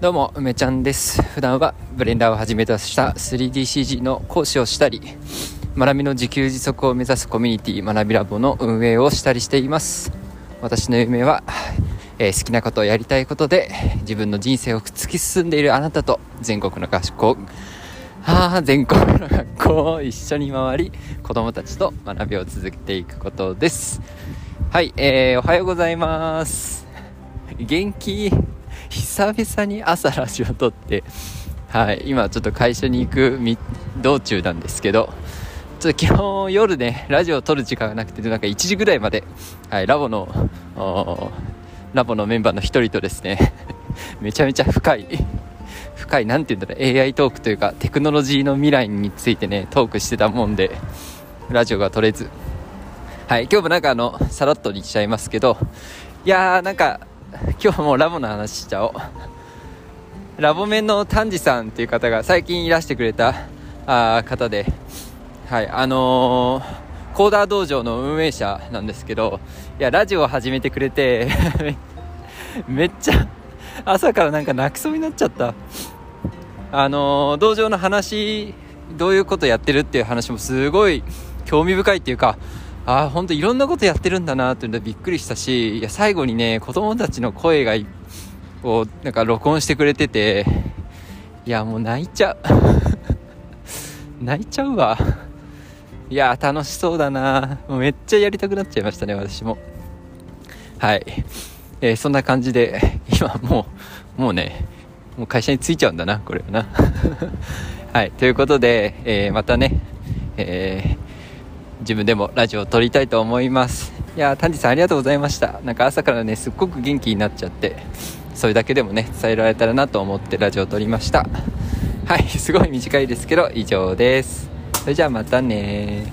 どうも梅ちゃんです。普段はブレンダーをはじめとした 3DCG の講師をしたり学びの自給自足を目指すコミュニティ学びラボの運営をしたりしています。私の夢は、えー、好きなことをやりたいことで自分の人生を突き進んでいるあなたと全国の学校あ全国の学校を一緒に回り子どもたちと学びを続けていくことです。はい、えー、おはようございます。元気？久々に朝ラジオ撮って、はい、今ちょっと会社に行く道中なんですけど、ちょっと昨日夜ね、ラジオを撮る時間がなくて、なんか1時ぐらいまで、はい、ラボの、ラボのメンバーの一人とですね、めちゃめちゃ深い、深い、なんて言うんだろう、AI トークというか、テクノロジーの未来についてね、トークしてたもんで、ラジオが撮れず、はい、今日もなんかあの、さらっとにしちゃいますけど、いやーなんか、今日もラボの話しちゃおう。ラボメンの丹治さんっていう方が最近いらしてくれたあ方で。はいあのー、コーダー道場の運営者なんですけどいやラジオを始めてくれて めっちゃ朝からなんか泣きそうになっちゃった。あのー、道場の話どういうことやってるっていう話もすごい興味深いっていうかああ、ほんといろんなことやってるんだなっていうのでびっくりしたし、いや、最後にね、子供たちの声が、を、なんか録音してくれてて、いや、もう泣いちゃう。泣いちゃうわ。いや、楽しそうだなもうめっちゃやりたくなっちゃいましたね、私も。はい。えー、そんな感じで、今もう、もうね、もう会社に着いちゃうんだな、これはな。はい。ということで、えー、またね、え自分でもラジオを撮りたいと思います。いや丹治さんありがとうございました。なんか朝からねすっごく元気になっちゃってそれだけでもね伝えられたらなと思ってラジオを撮りました。はいすごい短いですけど以上です。それじゃあまたね